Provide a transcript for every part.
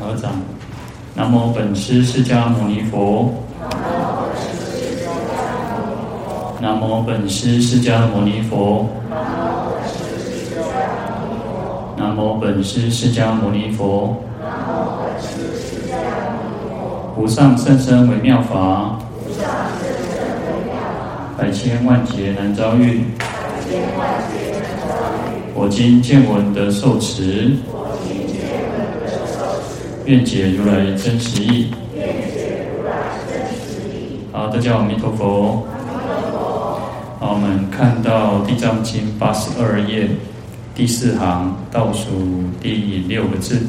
合掌。南无本师释迦牟尼佛。南无本师释迦牟尼佛。南无本师释迦牟尼佛。无上甚深为妙法。百千万劫难遭遇。我今见闻得受持。愿解如来真实义。好，大家好，阿弥陀佛。好，我们看到《地藏经》八十二页第四行倒数第六个字：“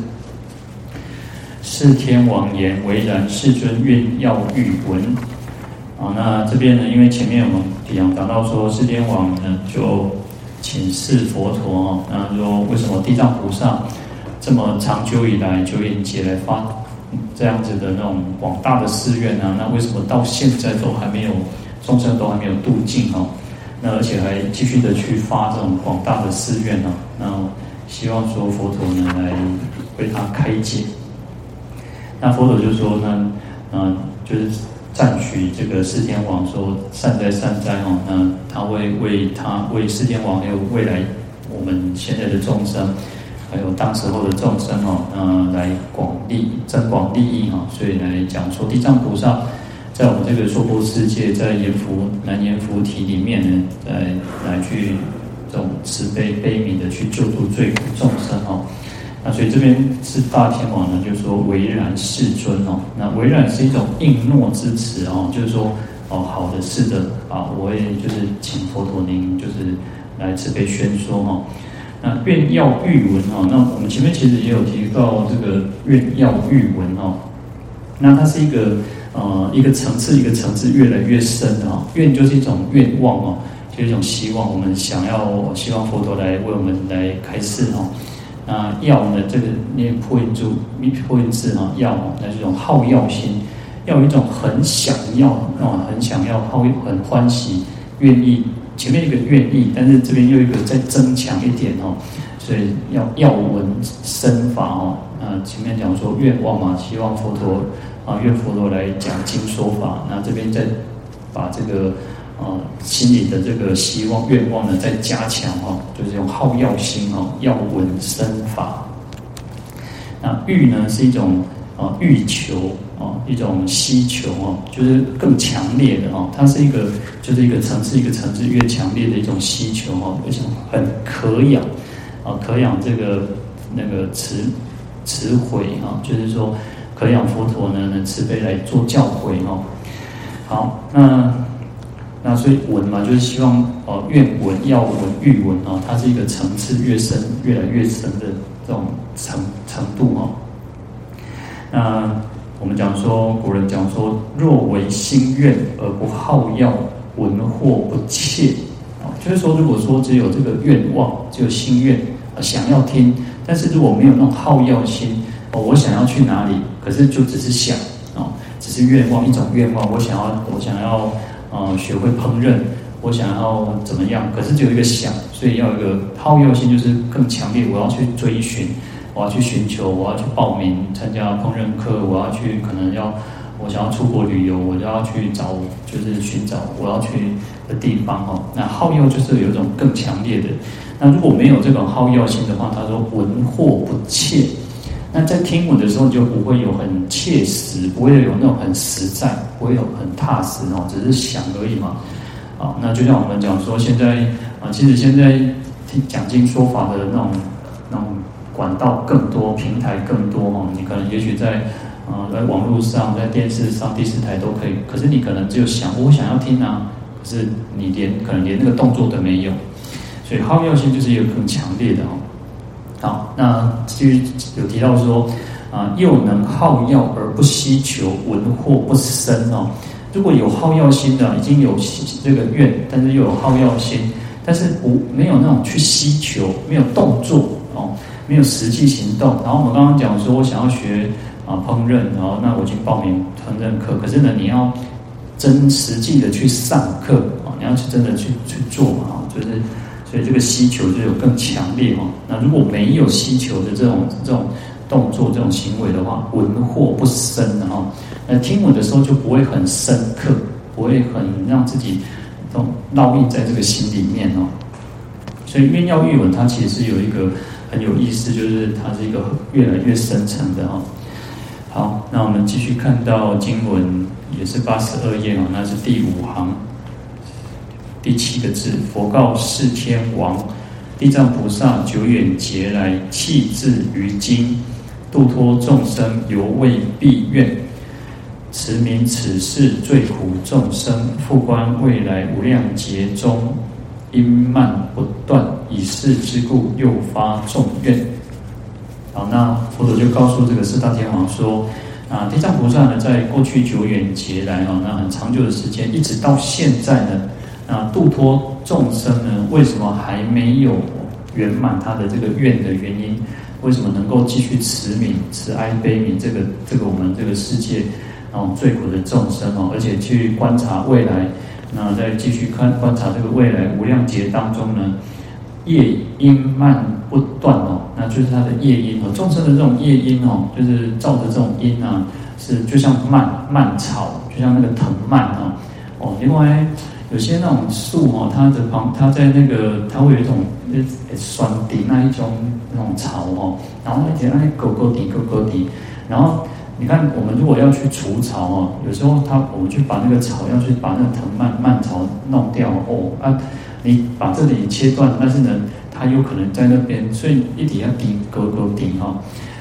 四天王言：为然，世尊愿要欲闻。”好，那这边呢，因为前面我们讲讲到说，四天王呢就请示佛陀啊，那说为什么地藏菩萨？这么长久以来，久远劫来发这样子的那种广大的誓愿啊，那为什么到现在都还没有众生都还没有度尽哦？那而且还继续的去发这种广大的寺院呢？那希望说佛陀呢来为他开解。那佛陀就说呢，嗯，就是赞许这个释天王说善哉善哉哦，那他会为他为释天王还有未来我们现在的众生。还有当时候的众生哦，嗯，来广利增广利益哈，所以来讲说地藏菩萨在我们这个娑婆世界，在阎浮南阎浮提里面呢，来来去这种慈悲悲悯的去救度罪苦众生哦。那所以这边是大天王呢，就说唯然世尊哦，那唯然是一种应诺之词哦，就是说哦，好的，是的啊，我也就是请佛陀您就是来慈悲宣说哈。那愿要欲闻哦，那我们前面其实也有提到这个愿要欲闻哦，那它是一个呃一个层次一个层次越来越深的哈，愿就是一种愿望哦，就是一种希望，我们想要希望佛陀来为我们来开示哦。那要呢，这个念破音珠，念破音字哈，要那是一种好要心，要有一种很想要啊，很想要好很欢喜愿意。前面一个愿意，但是这边又一个再增强一点哦，所以要要闻深法哦。那前面讲说愿望嘛，希望佛陀啊，愿佛陀来讲经说法。那这边再把这个啊心里的这个希望愿望呢再加强哦，就是用好要心哦，要闻深法。那欲呢是一种啊欲求。一种希求哦，就是更强烈的哦，它是一个，就是一个层次一个层次越强烈的一种希求哦，而且很可仰啊，可仰这个那个慈慈悔啊，就是说可仰佛陀呢能慈悲来做教诲哦。好，那那所以闻嘛，就是希望哦，愿闻要闻欲闻哦，它是一个层次越深越来越深的这种程程度哦。那。我们讲说，古人讲说，若为心愿而不好要闻或不切啊，就是说，如果说只有这个愿望，只有心愿，想要听，但是如果没有那种好要心哦，我想要去哪里，可是就只是想啊，只是愿望一种愿望，我想要我想要啊学会烹饪，我想要怎么样，可是只有一个想，所以要有一个好要心，就是更强烈，我要去追寻。我要去寻求，我要去报名参加烹饪课，我要去可能要我想要出国旅游，我就要去找，就是寻找我要去的地方哈。那好要就是有一种更强烈的。那如果没有这种好要性的话，他说闻或不切。那在听闻的时候就不会有很切实，不会有那种很实在，不会有很踏实哦，只是想而已嘛。啊，那就像我们讲说，现在啊，其实现在听讲经说法的那种。管道更多，平台更多哦。你可能也许在啊、在网络上，在电视上，第四台都可以。可是你可能只有想，我想要听啊，可是你连可能连那个动作都没有。所以好要心就是一个更强烈的哦。好，那至于有提到说啊，又能好药而不希求闻或不生哦。如果有好药心的，已经有这个愿，但是又有好药心，但是不没有那种去希求，没有动作哦。没有实际行动，然后我们刚刚讲说，我想要学啊烹饪，然后那我已经报名烹饪课，可是呢，你要真实际的去上课啊，你要去真的去去做嘛，就是所以这个需求就有更强烈哈。那如果没有需求的这种这种动作、这种行为的话，闻惑不深的哈。那听闻的时候就不会很深刻，不会很让自己都烙印在这个心里面哦。所以愿要欲闻，它其实是有一个很有意思，就是它是一个越来越深层的哦。好，那我们继续看到经文，也是八十二页哦，那是第五行第七个字，佛告四天王。地藏菩萨久远劫来弃智于经，度脱众生犹未毕愿，持名此世最苦众生，复观未来无量劫中，因慢不断，以是之故又发重愿。好，那佛陀就告诉这个四大天王说：啊，地藏菩萨呢，在过去久远劫来啊，那很长久的时间，一直到现在呢。那度脱众生呢？为什么还没有圆满他的这个愿的原因？为什么能够继续持名、慈哀悲悯这个这个我们这个世界哦最苦的众生哦，而且去观察未来，那再继续看观察这个未来无量劫当中呢，业因慢不断哦，那就是他的业因哦，众生的这种业因哦，就是照的这种因啊，是就像蔓蔓草，就像那个藤蔓哦哦，另外。有些那种树哦，它的旁，它在那个，它会有一种酸底那一种那种草哦，然后那些那些勾勾底勾勾底，然后你看我们如果要去除草哦，有时候它我们去把那个草要去把那个藤蔓蔓草弄掉哦啊，你把这里切断，但是呢，它有可能在那边，所以一定要顶勾勾顶哈，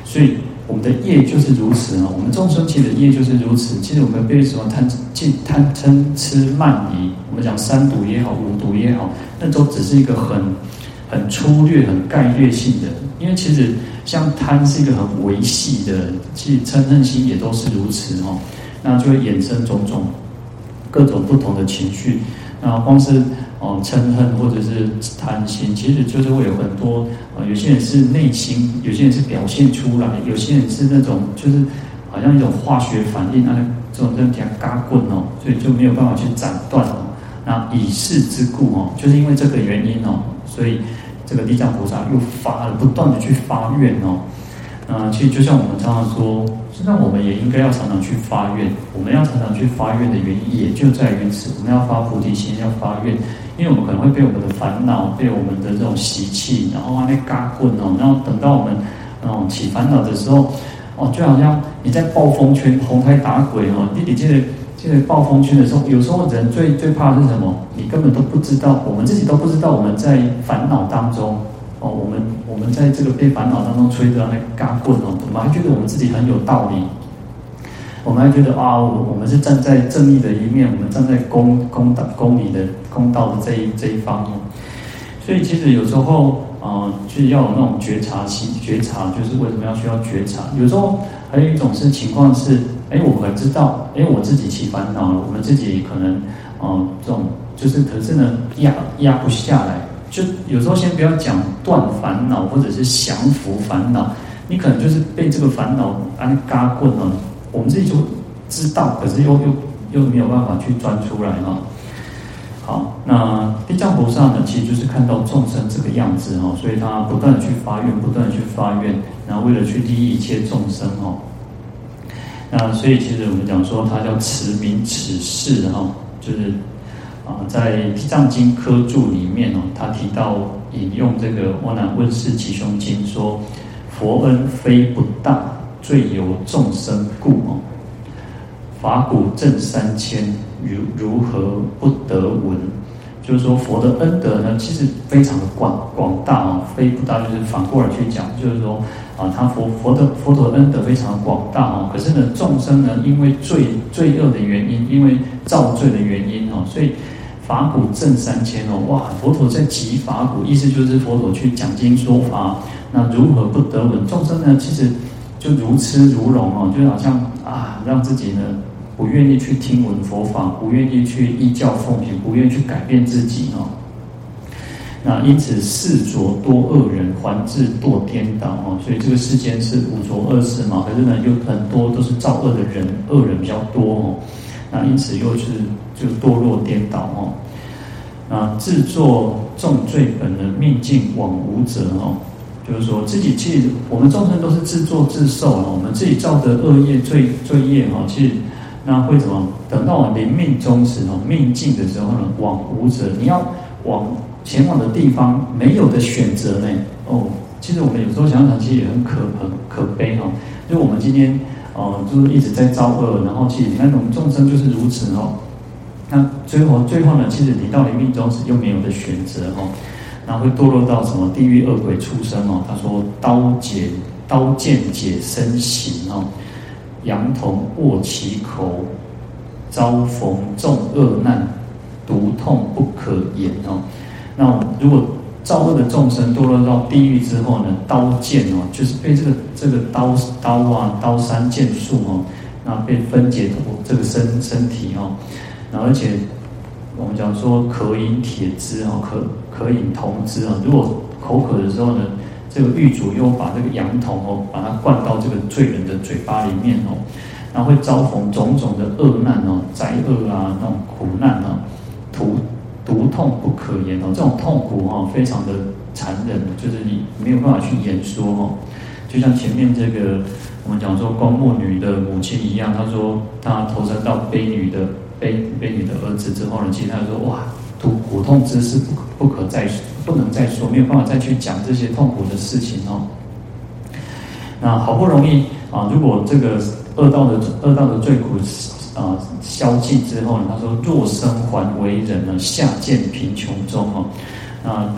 所以。我们的业就是如此啊！我们众生其实的业就是如此。其实我们被什么贪、尽贪嗔痴慢疑，我们讲三毒也好，五毒也好，那都只是一个很很粗略、很概略性的。因为其实像贪是一个很维系的，其实嗔恨心也都是如此哦。那就会衍生种种各种不同的情绪。那光是哦嗔恨或者是贪心，其实就是会有很多呃，有些人是内心，有些人是表现出来，有些人是那种就是好像一种化学反应啊，这种这样嘎棍哦，所以就没有办法去斩断哦。那以是之故哦，就是因为这个原因哦，所以这个地藏菩萨又发了，不断的去发愿哦。啊，其实就像我们常常说，实际上我们也应该要常常去发愿。我们要常常去发愿的原因，也就在于此。我们要发菩提心，要发愿，因为我们可能会被我们的烦恼，被我们的这种习气，然后那嘎棍哦，然后等到我们哦起烦恼的时候，哦，就好像你在暴风圈红胎打鬼哦，你你这个这个暴风圈的时候，有时候人最最怕的是什么？你根本都不知道，我们自己都不知道我们在烦恼当中。哦，我们我们在这个被烦恼当中吹着那个嘎棍哦，我们还觉得我们自己很有道理，我们还觉得啊，我我们是站在正义的一面，我们站在公公道公理的公道的这一这一方哦。所以其实有时候啊，就是要有那种觉察心，觉察就是为什么要需要觉察？有时候还有一种是情况是，哎，我们知道，哎，我自己起烦恼了，我们自己可能啊，这种就是可是呢压压不下来。就有时候先不要讲断烦恼，或者是降服烦恼，你可能就是被这个烦恼安嘎棍了。我们自己就知道，可是又又又没有办法去钻出来哈。好，那地藏菩萨呢，其实就是看到众生这个样子哈，所以他不断的去发愿，不断的去发愿，然后为了去利益一切众生哈。那所以其实我们讲说，他叫持名此世哈，就是。啊，在《地藏经》科注里面哦，他提到引用这个《阿难问事吉凶经》说：“佛恩非不大，最有众生故哦。法鼓震三千，如如何不得闻？”就是说佛的恩德呢，其实非常的广广大哦，非不大就是反过来去讲，就是说啊，他佛佛的佛陀的恩德非常的广大哦。可是呢，众生呢，因为罪罪恶的原因，因为造罪的原因哦，所以。法鼓震三千哦，哇！佛陀在集法鼓，意思就是佛陀去讲经说法，那如何不得闻？众生呢，其实就如痴如聋哦，就好像啊，让自己呢不愿意去听闻佛法，不愿意去依教奉行，不愿意去改变自己哦。那因此世浊多恶人，还自堕颠倒哦。所以这个世间是五浊恶世嘛，可是呢，有很多都是造恶的人，恶人比较多哦。那因此又是就堕落颠倒哦，啊，自作重罪本的命尽往无者哦，就是说自己其实我们众生都是自作自受了，我们自己造的恶业罪罪业哈，其实那会怎么？等到我临命终时哦，命尽的时候呢，往无者，你要往前往的地方没有的选择呢哦。其实我们有时候想想，其实也很可很可悲哈。就我们今天哦，就是一直在造恶，然后其实你看我们众生就是如此哦。那最后最后呢，其实你到临命终时又没有的选择哦。然后会堕落到什么地狱恶鬼出生哦？他说刀解刀剑解身形哦，烊铜握其口，遭逢众恶难，毒痛不可言哦。那如果造恶的众生堕落到地狱之后呢，刀剑哦，就是被这个这个刀刀啊刀山剑树哦，那被分解这个身身体哦，那而且。我们讲说渴饮铁汁啊，渴渴饮铜汁啊。如果口渴的时候呢，这个狱卒又把这个羊头哦，把它灌到这个罪人的嘴巴里面哦，然后会遭逢种种的恶难哦，灾厄啊，那种苦难啊，毒毒痛不可言哦，这种痛苦哈，非常的残忍，就是你没有办法去言说哦。就像前面这个我们讲说光目女的母亲一样，她说她投生到悲女的。悲悲女的儿子之后呢，其实他说哇，苦苦痛之事不可不可再不能再说，没有办法再去讲这些痛苦的事情哦。那好不容易啊，如果这个恶道的恶道的罪苦啊消尽之后呢，他说若生还为人呢，下贱贫穷中哦，那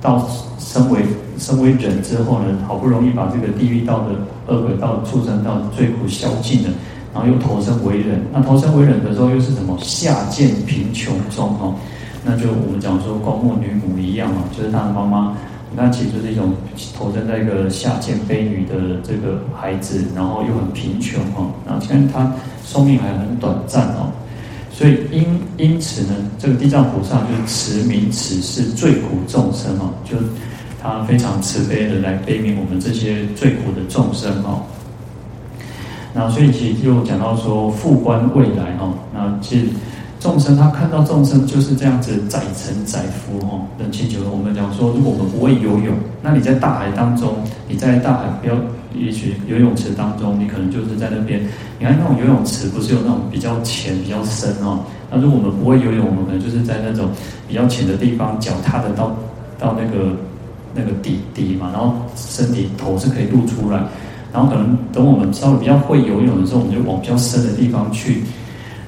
到身为身为人之后呢，好不容易把这个地狱道的恶鬼道畜生道的罪苦消尽了。然后又投生为人，那投生为人的时候又是什么？下贱贫穷中哦，那就我们讲说光目女母一样嘛，就是她的妈妈，那其实是一种投生在一个下贱卑女的这个孩子，然后又很贫穷哦，然后现在他寿命还很短暂哦，所以因因此呢，这个地藏菩萨就是慈悯此世罪苦众生哦，就他非常慈悲的来悲悯我们这些罪苦的众生哦。那所以其实就讲到说，复观未来哦，那其实众生他看到众生就是这样子载沉载浮哦，很清楚。我们讲说，如果我们不会游泳，那你在大海当中，你在大海不要，也许游泳池当中，你可能就是在那边。你看那种游泳池不是有那种比较浅、比较深哦？那如果我们不会游泳，我们可能就是在那种比较浅的地方，脚踏得到到那个那个底底嘛，然后身体头是可以露出来。然后可能等我们稍微比较会游泳的时候，我们就往比较深的地方去。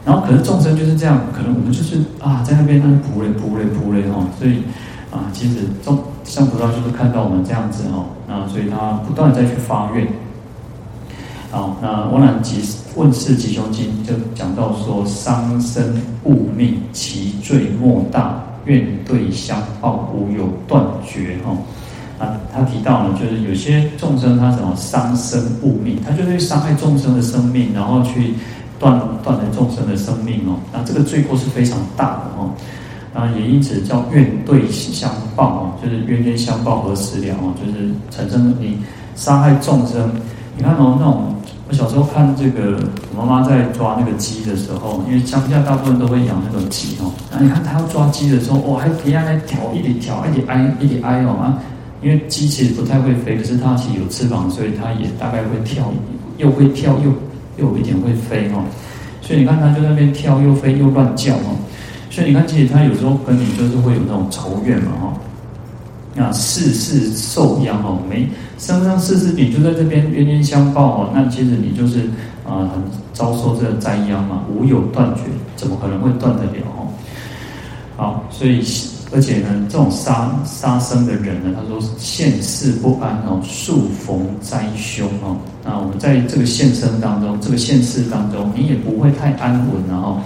然后可能众生就是这样，可能我们就是啊，在那边那扑嘞扑嘞扑嘞哈。所以啊，其实众像菩萨就是看到我们这样子哈，那所以他不断的再去发愿。好，那《阿难及问事吉凶经》就讲到说：伤身误命，其罪莫大，怨对相报，无有断绝哈。啊，他提到呢，就是有些众生他怎么伤身误命，他就是伤害众生的生命，然后去断断了众生的生命哦。那这个罪过是非常大的哦。啊，也因此叫怨对相报哦，就是冤冤相报何时了哦，就是产生你伤害众生。你看哦，那种我小时候看这个，我妈妈在抓那个鸡的时候，因为乡下大部分都会养那种鸡哦。那你看她要抓鸡的时候，哇，还提下来跳，一直跳，一直挨，一直挨哦啊。因为鸡其实不太会飞，可是它其实有翅膀，所以它也大概会跳，又会跳又又有一点会飞哦。所以你看它就在那边跳又飞又乱叫哦。所以你看，其实它有时候跟你就是会有那种仇怨嘛哈。那世事受殃哦，没生生世世你就在这边冤冤相报哦。那其实你就是啊，很遭受这个灾殃嘛，无有断绝，怎么可能会断得了哦？好，所以。而且呢，这种杀杀生的人呢，他说现世不安哦，数逢灾凶哦。那我们在这个现生当中，这个现世当中，你也不会太安稳然后，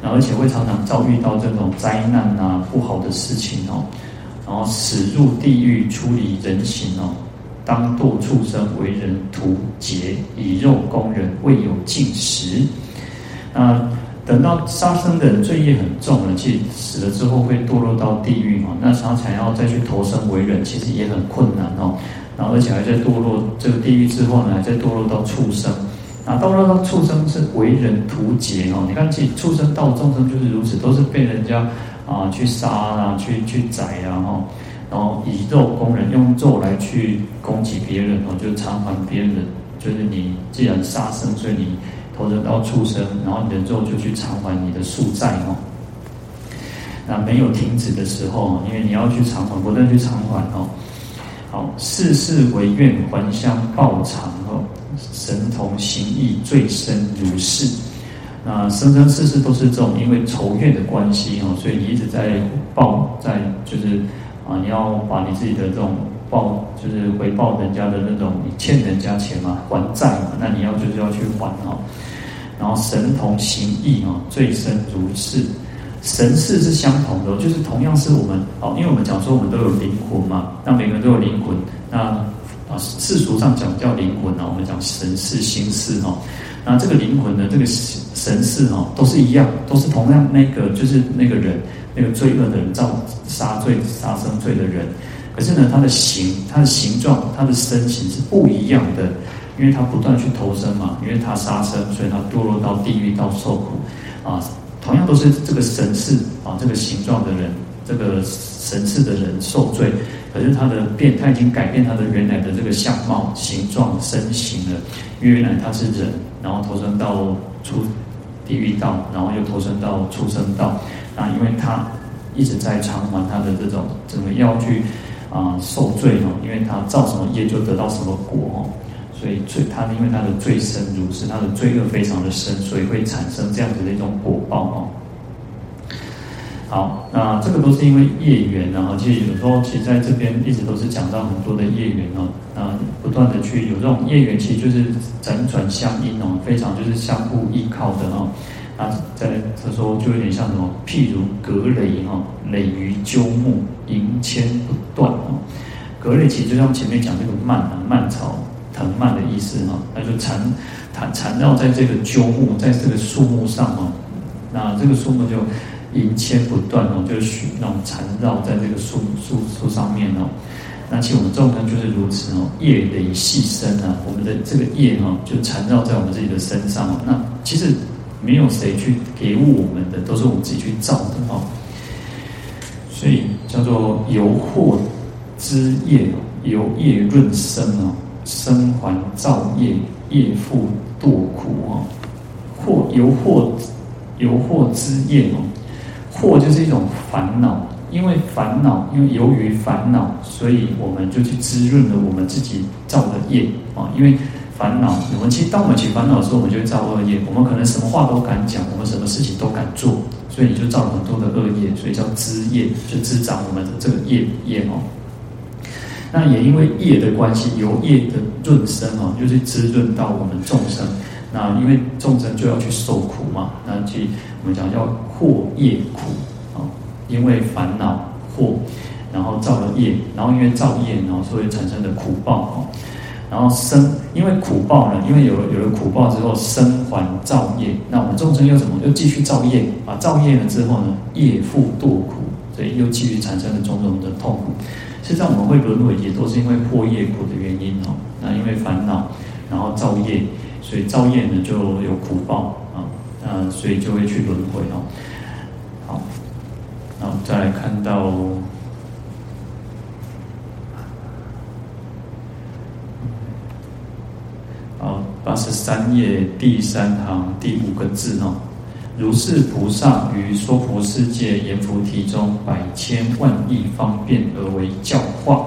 然后而且会常常遭遇到这种灾难啊，不好的事情哦。然后死入地狱，出离人形哦，当堕畜生，为人屠劫，以肉供人，未有进食。那。等到杀生的人罪业很重了，其实死了之后会堕落到地狱哦，那他想要再去投生为人，其实也很困难哦。然后而且还在堕落这个地狱之后呢，还在堕落到畜生。啊，堕落到畜生是为人屠劫哦。你看，其实畜生到众生就是如此，都是被人家啊去杀啊，去去宰啊哈。然后以肉攻人，用肉来去攻击别人哦，就偿还别人的，就是你既然杀生，所以你或者到畜生，然后你的肉就去偿还你的宿债哦。那没有停止的时候，因为你要去偿还，不断去偿还哦。好，世世为愿还乡报偿哦，神同行义最深如是。那生生世世都是这种因为仇怨的关系哦，所以你一直在报，在就是啊，你要把你自己的这种报，就是回报人家的那种，你欠人家钱嘛，还债嘛，那你要就是要去还哦。然后神同行意哦，最深如是。神识是相同的，就是同样是我们哦，因为我们讲说我们都有灵魂嘛，那每个人都有灵魂，那啊世俗上讲叫灵魂啊，我们讲神识、心识哈，那这个灵魂的这个神识哈，都是一样，都是同样那个就是那个人那个罪恶的人造杀罪杀生罪的人，可是呢，他的形、他的形状、他的身形是不一样的，因为他不断去投生嘛，因为他杀生，所以他堕落到地狱到受苦啊。同样都是这个神识啊，这个形状的人，这个神识的人受罪，可是他的变，他已经改变他的原来的这个相貌、形状、身形了。因为原来他是人，然后投生到出地狱道，然后又投生到畜生道。那因为他一直在偿还他的这种怎么要去啊受罪哦，因为他造什么业就得到什么果哦。所以罪，他因为他的罪深如是，他的罪恶非常的深，所以会产生这样子的一种果报哦。好，那这个都是因为业缘，然后其实有时候，其实在这边一直都是讲到很多的业缘哦，那不断的去有这种业缘，其实就是辗转相因哦，非常就是相互依靠的哦。那在他说就有点像什么，譬如葛藟哈，藟于鸠木，银牵不断哦。葛藟其实就像前面讲这个蔓啊，蔓草。藤蔓的意思哈，那就缠缠缠绕在这个鸠木，在这个树木上哦，那这个树木就银牵不断哦，就是那种缠绕在这个树树树上面哦。那其实我们众生就是如此哦，业累细身啊，我们的这个业哈，就缠绕在我们自己的身上哦。那其实没有谁去给我们的，都是我们自己去造的哦。所以叫做由祸之业，由业润身哦。生还造业，业复堕苦哦。祸由惑由祸滋业哦，祸就是一种烦恼，因为烦恼，因为由于烦恼，所以我们就去滋润了我们自己造的业啊。因为烦恼，我们其实当我们起烦恼的时候，我们就会造恶业。我们可能什么话都敢讲，我们什么事情都敢做，所以你就造了很多的恶业，所以叫滋业，就滋长我们的这个业业哦。那也因为业的关系，由业的润生哦，就是滋润到我们众生。那因为众生就要去受苦嘛，那去我们讲叫祸业苦啊，因为烦恼祸，然后造了业，然后因为造业，然后所以产生的苦报哦。然后生，因为苦报呢，因为有了有了苦报之后，生还造业。那我们众生又怎么又继续造业啊？造业了之后呢，业复堕苦，所以又继续产生了种种的痛苦。实际上，我们会轮回，也都是因为破业苦的原因哦。那因为烦恼，然后造业，所以造业呢就有苦报啊。那所以就会去轮回哦。好，那我们再来看到，好，八十三页第三行第五个字哦。如是菩萨于娑婆世界阎浮提中百千万亿方便而为教化。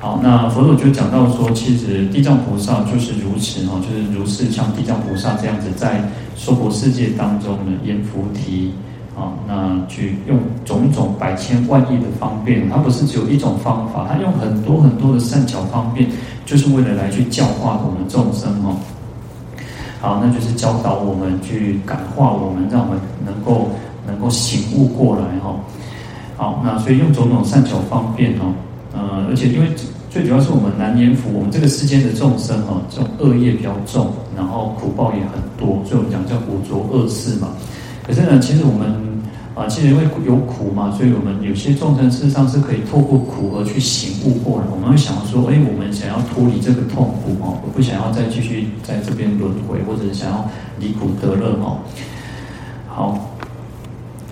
好，那佛陀就讲到说，其实地藏菩萨就是如此哦，就是如是像地藏菩萨这样子，在娑婆世界当中呢，阎浮提啊，那去用种种百千万亿的方便，它不是只有一种方法，它用很多很多的善巧方便，就是为了来去教化我们众生哦。好，那就是教导我们去感化我们，让我们能够能够醒悟过来哈。好，那所以用种种善巧方便哦，呃，而且因为最主要是我们南阎浮，我们这个世间的众生哈，这种恶业比较重，然后苦报也很多，所以我们讲叫五浊恶世嘛。可是呢，其实我们。啊，其实因为有苦嘛，所以我们有些众生事实上是可以透过苦而去醒悟过来。我们会想要说，哎，我们想要脱离这个痛苦哦，我不想要再继续在这边轮回，或者想要离苦得乐哦。好，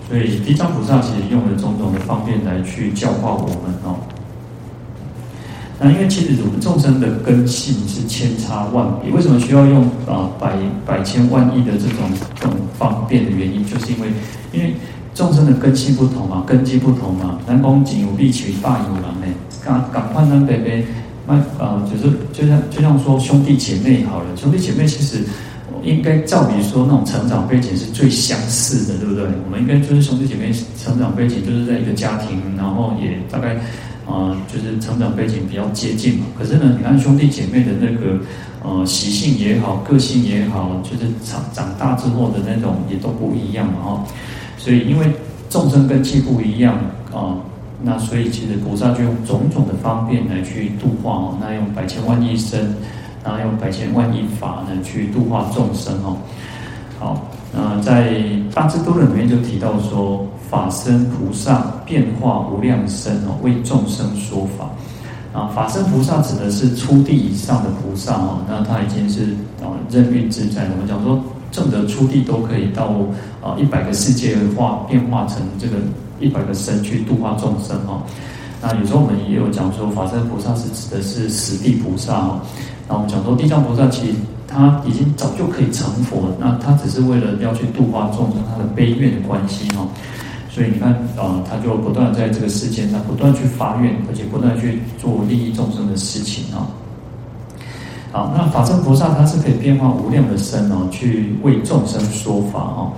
所以地藏菩萨其实用了种种的方便来去教化我们哦。那因为其实我们众生的根性是千差万别，为什么需要用啊百百千万亿的这种这种方便的原因，就是因为因为众生的根性不同嘛，根基不同嘛。南宫仅有必取大有郎呢，赶赶快南北北，那啊就是就像就像说兄弟姐妹好了，兄弟姐妹其实。应该照理说，那种成长背景是最相似的，对不对？我们应该就是兄弟姐妹成长背景，就是在一个家庭，然后也大概、呃，就是成长背景比较接近嘛。可是呢，你看兄弟姐妹的那个呃习性也好，个性也好，就是长长大之后的那种也都不一样嘛，哈。所以因为众生根器不一样啊、那所以其实菩萨就用种种的方便来去度化哦，那用百千万亿身。然后用百千万亿法呢去度化众生哦。好，那在大智度论里面就提到说，法身菩萨变化无量身哦，为众生说法。啊，法身菩萨指的是初地以上的菩萨哦，那他已经是啊任运自在。我们讲说，正得初地都可以到啊一百个世界化变化成这个一百个身去度化众生哦。那有时候我们也有讲说，法身菩萨是指的是十地菩萨哦。那我们讲说，地藏菩萨其实他已经早就可以成佛，那他只是为了要去度化众生，他的悲愿的关系哈。所以你看啊，他就不断在这个世间上不断去发愿，而且不断去做利益众生的事情啊。好，那法身菩萨他是可以变化无量的身哦，去为众生说法哦。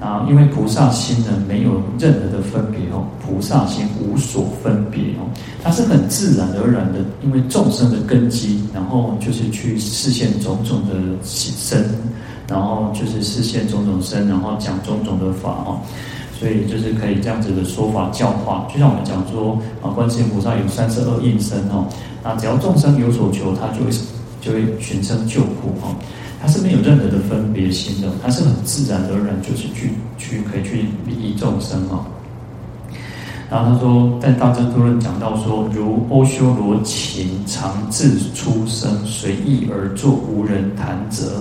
啊，因为菩萨心呢，没有任何的分别哦，菩萨心无所分别哦，它是很自然而然的，因为众生的根基，然后就是去示现种种的身，然后就是示现种种身，然后讲种种的法哦，所以就是可以这样子的说法教化，就像我们讲说啊，观世音菩萨有三十二应身哦，那只要众生有所求，他就会就会寻声救苦哈。他是没有任何的分别心的，他是很自然而然，就是去去可以去利益众生哈。然后他说，在大智度论讲到说，如阿修罗琴常自出声，随意而作，无人弹折。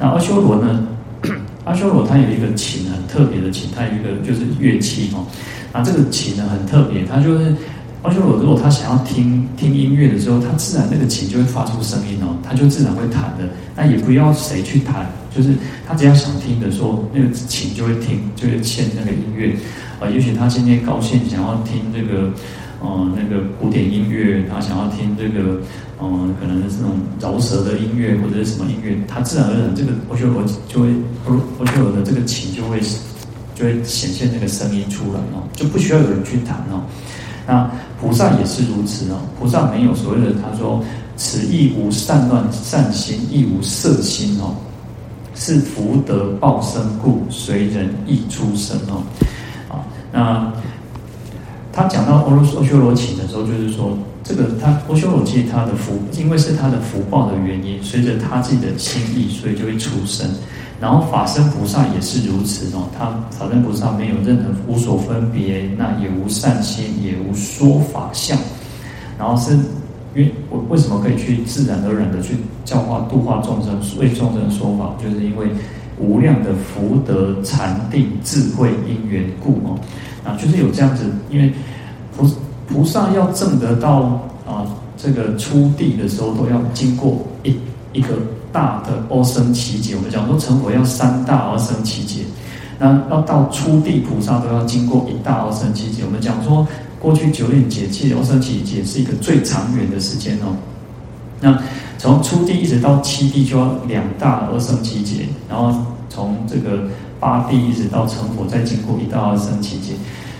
那阿修罗呢？阿修罗他有一个琴，很特别的琴，他有一个就是乐器哦。那这个琴呢，很特别，他就是。阿修罗如果他想要听听音乐的时候，他自然那个琴就会发出声音哦，他就自然会弹的。那也不要谁去弹，就是他只要想听的时候，那个琴就会听，就会献那个音乐。啊，也许他今天高兴想要听这个，呃，那个古典音乐，他想要听这个，呃，可能是那种饶舌的音乐或者是什么音乐，他自然而然这个阿修罗就会，阿修罗的这个琴就会就会显现那个声音出来哦，就不需要有人去弹哦。那菩萨也是如此哦，菩萨没有所谓的，他说此亦无善乱善心，亦无色心哦，是福德报身故，随人意出生哦。啊，那他讲到阿阿修罗琴的时候，就是说这个他阿修罗其实他的福，因为是他的福报的原因，随着他自己的心意，所以就会出生。然后法身菩萨也是如此哦，他法身菩萨没有任何无所分别，那也无善心，也无说法相。然后是，因为为为什么可以去自然而然的去教化度化众生，为众生说法，就是因为无量的福德禅定智慧因缘故哦，啊，就是有这样子，因为菩菩萨要证得到啊这个初地的时候，都要经过一一个。大的阿僧只劫，我们讲说成佛要三大阿僧只劫，那要到初地菩萨都要经过一大阿僧只劫。我们讲说过去九点解气阿僧只劫是一个最长远的时间哦。那从初地一直到七地就要两大阿僧只劫，然后从这个八地一直到成佛再经过一大阿僧只劫。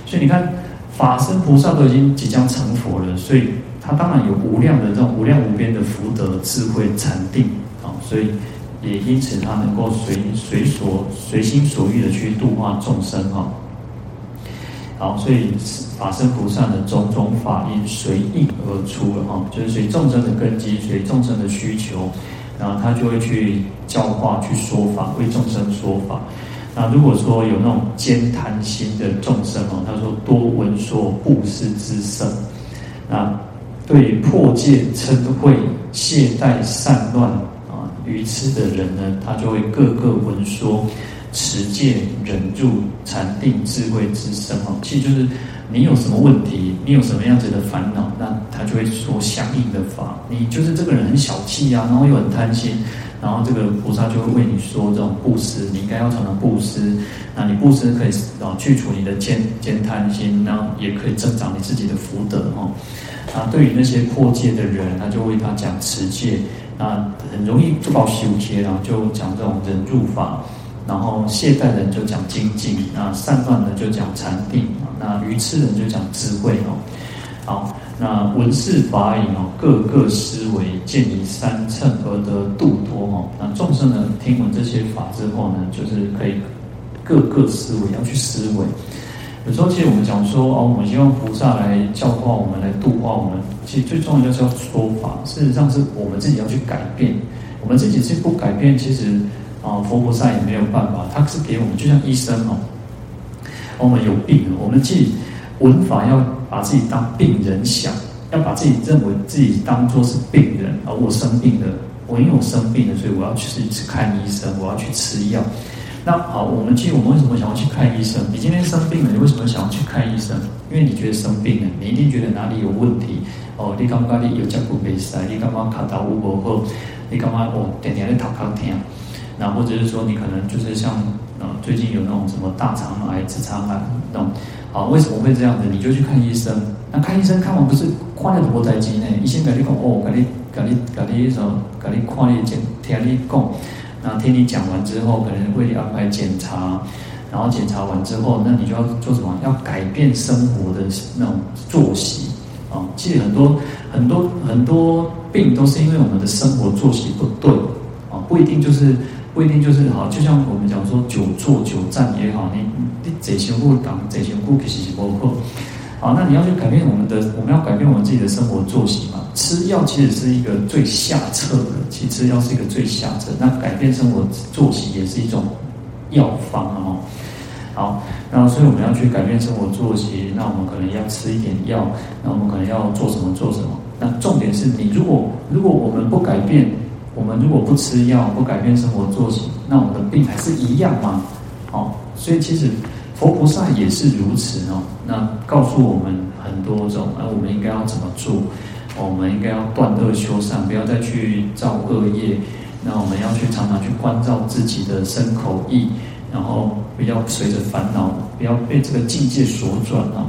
所以你看法身菩萨都已经即将成佛了，所以他当然有无量的这种无量无边的福德智慧禅定。啊所以，也因此他能够随随所随心所欲的去度化众生哈。好，所以法身菩萨的种种法因随应而出了哈，就是随众生的根基，随众生的需求，然后他就会去教化、去说法，为众生说法。那如果说有那种兼贪心的众生哦，他说多闻说布施之声，那对破戒嗔恚懈怠散乱。愚痴的人呢，他就会个个闻说持戒、忍住、禅定、智慧之声哦。其实就是你有什么问题，你有什么样子的烦恼，那他就会说相应的法。你就是这个人很小气啊，然后又很贪心，然后这个菩萨就会为你说这种布施，你应该要常常布施。那你布施可以啊去除你的慳慳贪心，然后也可以增长你自己的福德哦。啊，对于那些破戒的人，他就为他讲持戒。那很容易做到修贴，然后就讲这种忍辱法。然后懈怠人就讲精进，那散乱的就讲禅定，那愚痴人就讲智慧哦。好，那闻是法语哦，各个思维，见于三乘而得度脱哦。那众生呢，听闻这些法之后呢，就是可以各个思维，要去思维。有时候其实我们讲说哦，我们希望菩萨来教化我们，来度化我们。其实最重要就是要说法，事实上是我们自己要去改变。我们自己是不改变，其实啊，佛菩萨也没有办法。他是给我们，就像医生哦，我们有病，我们自文法要把自己当病人想，要把自己认为自己当作是病人，而我生病了，我因为我生病了，所以我要去去看医生，我要去吃药。那好，我们其实我们为什么想要去看医生？你今天生病了，你为什么想要去看医生？因为你觉得生病了，你一定觉得哪里有问题哦。你刚刚你有脚骨没塞，你刚刚卡到无不好，你刚刚哦点点的头壳疼。那或者是说你可能就是像呃最近有那种什么大肠癌、直肠癌那种，啊，为什么会这样子？你就去看医生。那看医生看完不是换了多台机呢？医生跟你讲哦，跟你跟你跟你什么？跟你看你讲，听你讲。那听你讲完之后，可能为你安排检查，然后检查完之后，那你就要做什么？要改变生活的那种作息啊。其实很多很多很多病都是因为我们的生活作息不对啊，不一定就是不一定就是好。就像我们讲说久坐久站也好，你你这些不当这些不其实包括。好，那你要去改变我们的，我们要改变我们自己的生活作息嘛。吃药其实是一个最下策的，其实吃药是一个最下策。那改变生活作息也是一种药方哦。好，那所以我们要去改变生活作息，那我们可能要吃一点药，那我们可能要做什么做什么。那重点是你如果如果我们不改变，我们如果不吃药，不改变生活作息，那我们的病还是一样吗？好，所以其实。佛菩萨也是如此哦，那告诉我们很多种，而我们应该要怎么做？我们应该要断恶修善，不要再去造恶业。那我们要去常常去关照自己的身口意，然后不要随着烦恼，不要被这个境界所转哦。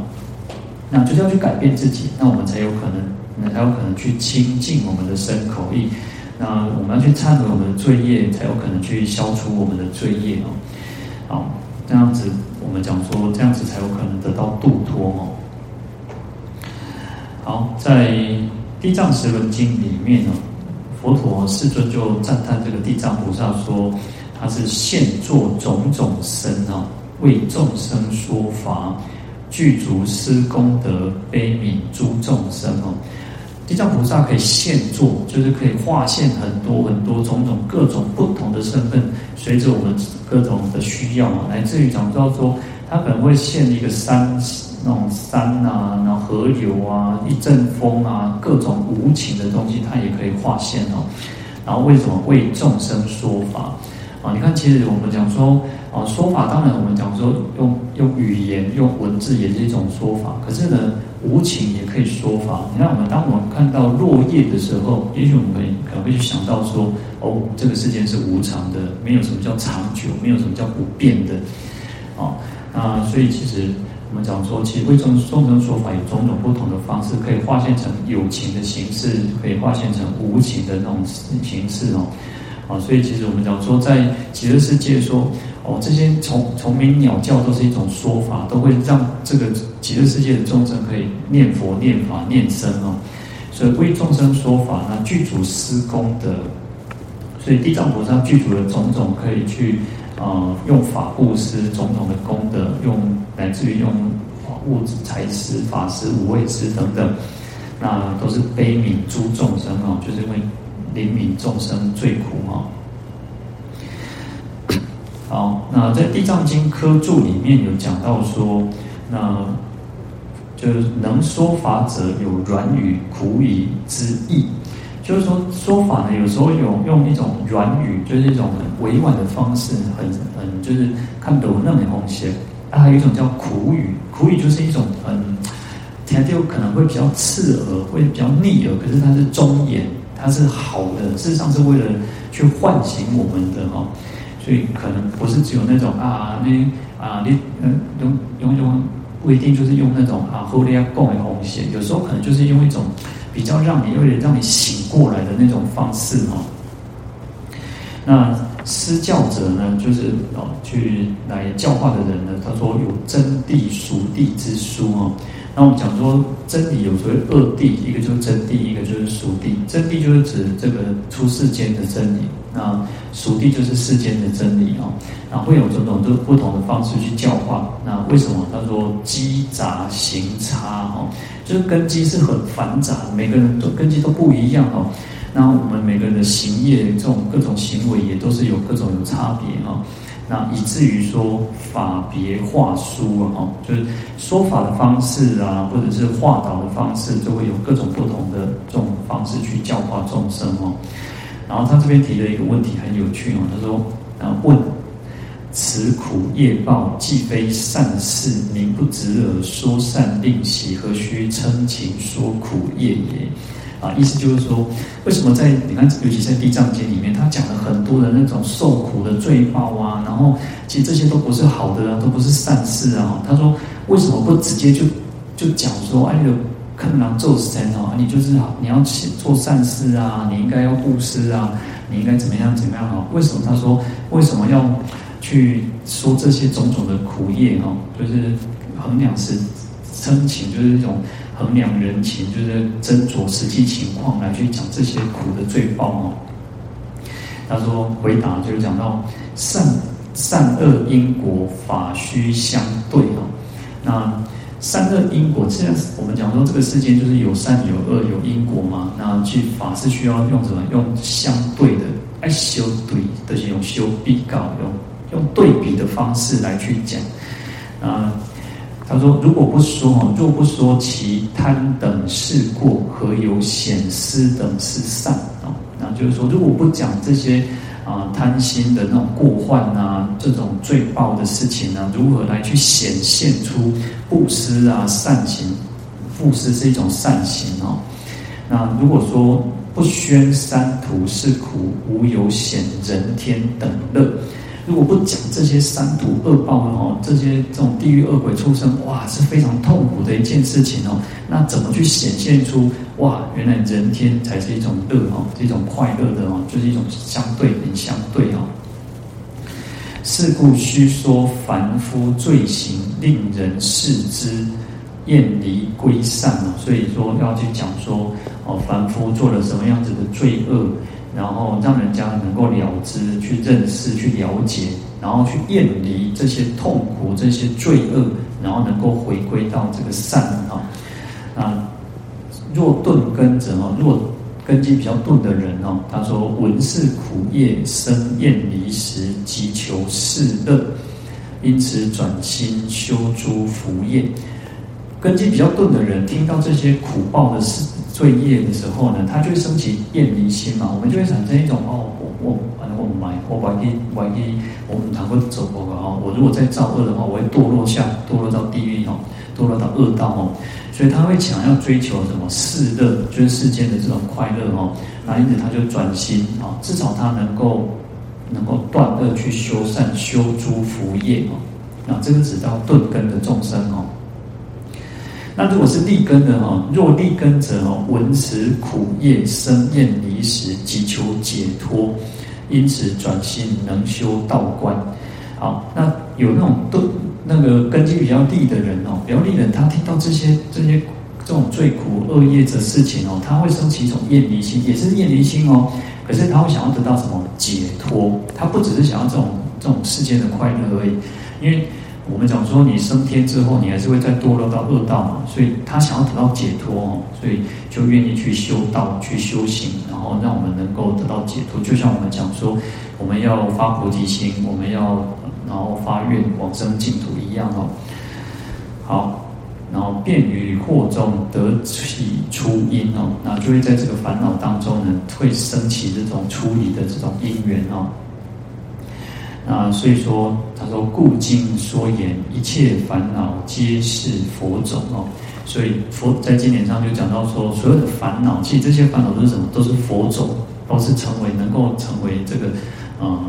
那就是要去改变自己，那我们才有可能，才有可能去清净我们的身口意。那我们要去忏悔我们的罪业，才有可能去消除我们的罪业哦。好，这样子。我们讲说这样子才有可能得到度脱哦。好，在《地藏十轮经》里面呢，佛陀世尊就赞叹这个地藏菩萨说，他是现作种种身啊，为众生说法，具足施功德，悲悯诸众生哦。地藏菩萨可以现做，就是可以化现很多很多种种各种不同的身份，随着我们各种的需要嘛，来自于讲到说，他可能会现一个山，那种山啊，然后河流啊，一阵风啊，各种无情的东西，他也可以化现哦。然后为什么为众生说法啊？你看，其实我们讲说啊，说法当然我们讲说用用语言用文字也是一种说法，可是呢。无情也可以说法。你看，我们当我们看到落叶的时候，也许我们可以可能会去想到说：哦，这个世界是无常的，没有什么叫长久，没有什么叫不变的。哦，那所以其实我们讲说，其实为众众生说法有种种不同的方式，可以化现成有情的形式，可以化现成无情的那种形式哦。啊，所以其实我们讲说，在极乐世界说。哦，这些虫虫鸣鸟叫都是一种说法，都会让这个极乐世界的众生可以念佛、念法、念僧哦。所以为众生说法，那具足施功德。所以地藏菩萨具足了种种可以去呃用法布施种种的功德，用乃至于用物质财施、法施、无畏施等等，那都是悲悯诸众生哦，就是因为怜悯众生最苦哦。那在《地藏经》科注里面有讲到说，那就是能说法者有软语、苦语之意，就是说说法呢，有时候有用一种软语，就是一种很委婉的方式，很很就是看懂那么红线。啊，还有一种叫苦语，苦语就是一种很听就可能会比较刺耳，会比较逆耳，可是它是忠言，它是好的，事实上是为了去唤醒我们的哈。所以可能不是只有那种啊，那啊，你嗯用用用不一定就是用那种啊，后来要供的红线，有时候可能就是用一种比较让你有点让你醒过来的那种方式哈。那施教者呢，就是哦去来教化的人呢，他说有真谛、俗谛之书哦。那我们讲说真理有所谓二谛，一个就是真谛，一个就是俗谛。真谛就是指这个出世间的真理。那俗谛就是世间的真理哦，然后会有种种都不同的方式去教化。那为什么他说积杂行差哦？就是根基是很繁杂，每个人都根基都不一样哦。那我们每个人的行业这种各种行为也都是有各种有差别哦。那以至于说法别话疏啊，哦，就是说法的方式啊，或者是化导的方式，就会有各种不同的这种方式去教化众生哦。然后他这边提了一个问题很有趣哦，他说：“啊，问此苦业报既非善事，名不值而说善令喜，何须称情说苦业也？”啊，意思就是说，为什么在你看，尤其在《地藏经》里面，他讲了很多的那种受苦的罪报啊，然后其实这些都不是好的啊，都不是善事啊。他说，为什么不直接就就讲说，哎，那个坑狼做神哦，你就是好，你要去做善事啊，你应该要布施啊，你应该怎么样怎么样啊？为什么他说，为什么要去说这些种种的苦业哦？就是衡量是真情，就是一种。衡量人情，就是斟酌实际情况来去讲这些苦的罪报哦。他说回答就是讲到善善恶因果法须相对哦。那善恶因果，既然我们讲说这个世间就是有善有恶有因果嘛，那去法是需要用什么？用相对的爱修对，都、就是用修比较，用用对比的方式来去讲啊。他说：“如果不说哦，若不说其贪等事过，何有显施等事善啊？那就是说，如果不讲这些啊贪心的那种过患啊，这种罪报的事情呢，如何来去显现出布施啊善行？布施是一种善行哦。那如果说不宣三途是苦，无有显人天等乐。”如果不讲这些三途恶报哦，这些这种地狱恶鬼出生，哇，是非常痛苦的一件事情哦。那怎么去显现出哇，原来人天才是一种乐哦，是一种快乐的哦，就是一种相对很相对哦。是故须说凡夫罪行，令人视之厌离归善哦。所以说要去讲说哦，凡夫做了什么样子的罪恶。然后让人家能够了知、去认识、去了解，然后去远离这些痛苦、这些罪恶，然后能够回归到这个善啊。啊，若钝根者哦，若根基比较钝的人哦，他说闻是苦业生厌离时，即求是乐，因此转心修诸福业。根基比较钝的人，听到这些苦报的事。罪业的时候呢，他就会升起厌离心嘛，我们就会产生一种哦，我我反正我买我万一万一我们谈过走过的哈，我如果再造恶的话，我会堕落下堕落到地狱哦，堕落到恶道哦，所以他会想要追求什么世乐，就是世间的这种快乐哦，那因此他就转心啊，至少他能够能够断恶去修善，修诸福业哦，那这个指到钝根的众生哦。那如果是利根的哈，若利根者哦，闻此苦业生厌离时，即求解脱，因此转心能修道观。好，那有那种都那个根基比较利的人哦，比较利人，他听到这些这些这种罪苦恶业的事情哦，他会升起一种厌离心，也是厌离心哦。可是他会想要得到什么解脱？他不只是想要这种这种世间的快乐而已，因为。我们讲说，你升天之后，你还是会再堕落到恶道嘛，所以他想要得到解脱哦，所以就愿意去修道、去修行，然后让我们能够得到解脱。就像我们讲说，我们要发菩提心，我们要然后发愿往生净土一样哦。好，然后便于惑中得起初因哦，那就会在这个烦恼当中呢，会升起这种出离的这种因缘哦。啊，所以说他说故经说言，一切烦恼皆是佛种哦。所以佛在经典上就讲到说，所有的烦恼，其实这些烦恼都是什么？都是佛种，都是成为能够成为这个，呃，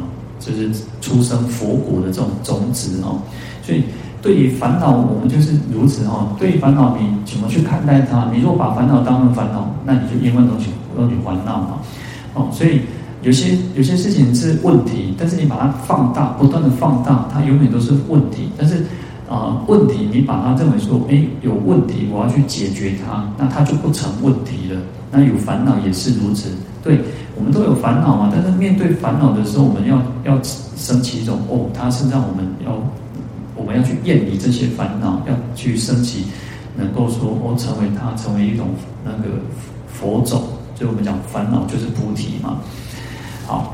就是出生佛果的这种种子哦。所以对于烦恼，我们就是如此哦。对于烦恼，你怎么去看待它？你如果把烦恼当成烦恼，那你就因为东西让你烦恼嘛。哦，所以有些有些事情是问题，但是你把它放大，不断的放大，它永远都是问题。但是啊、问题你把它认为说，哎，有问题，我要去解决它，那它就不成问题了。那有烦恼也是如此，对，我们都有烦恼嘛。但是面对烦恼的时候，我们要要升起一种哦，它是让我们要我们要去远离这些烦恼，要去升起，能够说哦，成为它，成为一种那个佛种。所以我们讲烦恼就是菩提嘛。好。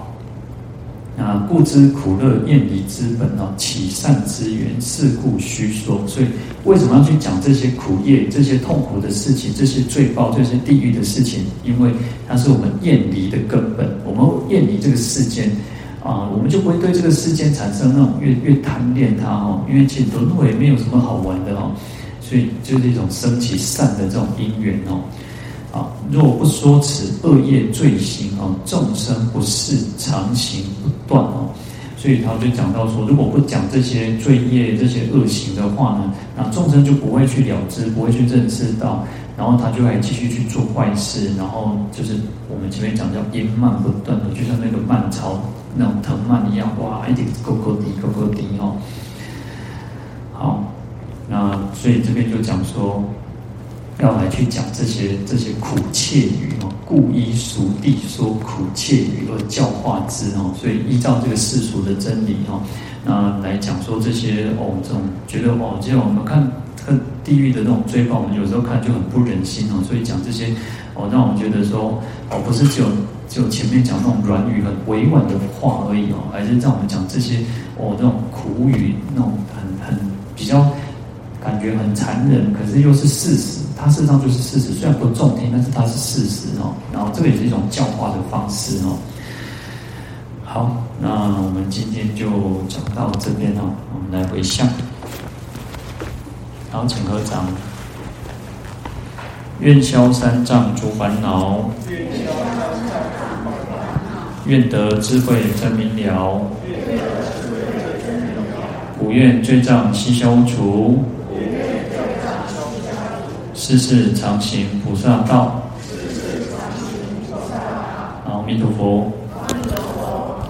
啊，故知苦乐厌离之本哦，起善之源，是故须说。所以为什么要去讲这些苦业、这些痛苦的事情、这些罪报、这些地狱的事情？因为它是我们厌离的根本。我们厌离这个世间啊，我们就不会对这个世间产生那种越越贪恋它哦。因为其实轮回没有什么好玩的哦，所以就是一种升起善的这种因缘哦。啊，若不说此恶业罪行哦，众生不是常行不断哦，所以他就讲到说，如果不讲这些罪业、这些恶行的话呢，那众生就不会去了知，不会去认识到，然后他就还继续去做坏事，然后就是我们前面讲叫因蔓不断的，就像那个蔓草那种藤蔓一样，哇，一直勾勾滴勾勾滴哦。好，那所以这边就讲说。要来去讲这些这些苦切语哦，故依俗谛说苦切语而教化之哦，所以依照这个世俗的真理哦，那来讲说这些哦，这种觉得哦，其实我们看看地狱的那种追报，我们有时候看就很不忍心哦，所以讲这些哦，让我们觉得说哦，不是只有只有前面讲那种软语很委婉的话而已哦，还是让我们讲这些哦，那种苦语那种很很比较。感觉很残忍，可是又是事实。它事实上就是事实，虽然不中听，但是它是事实哦。然后这个也是一种教化的方式哦。好，那我们今天就讲到这边哦。我们来回向，然后请合掌。愿消三障诸烦恼，愿得智慧真明了，不愿罪障悉消除。世世常行菩萨道。阿弥陀佛。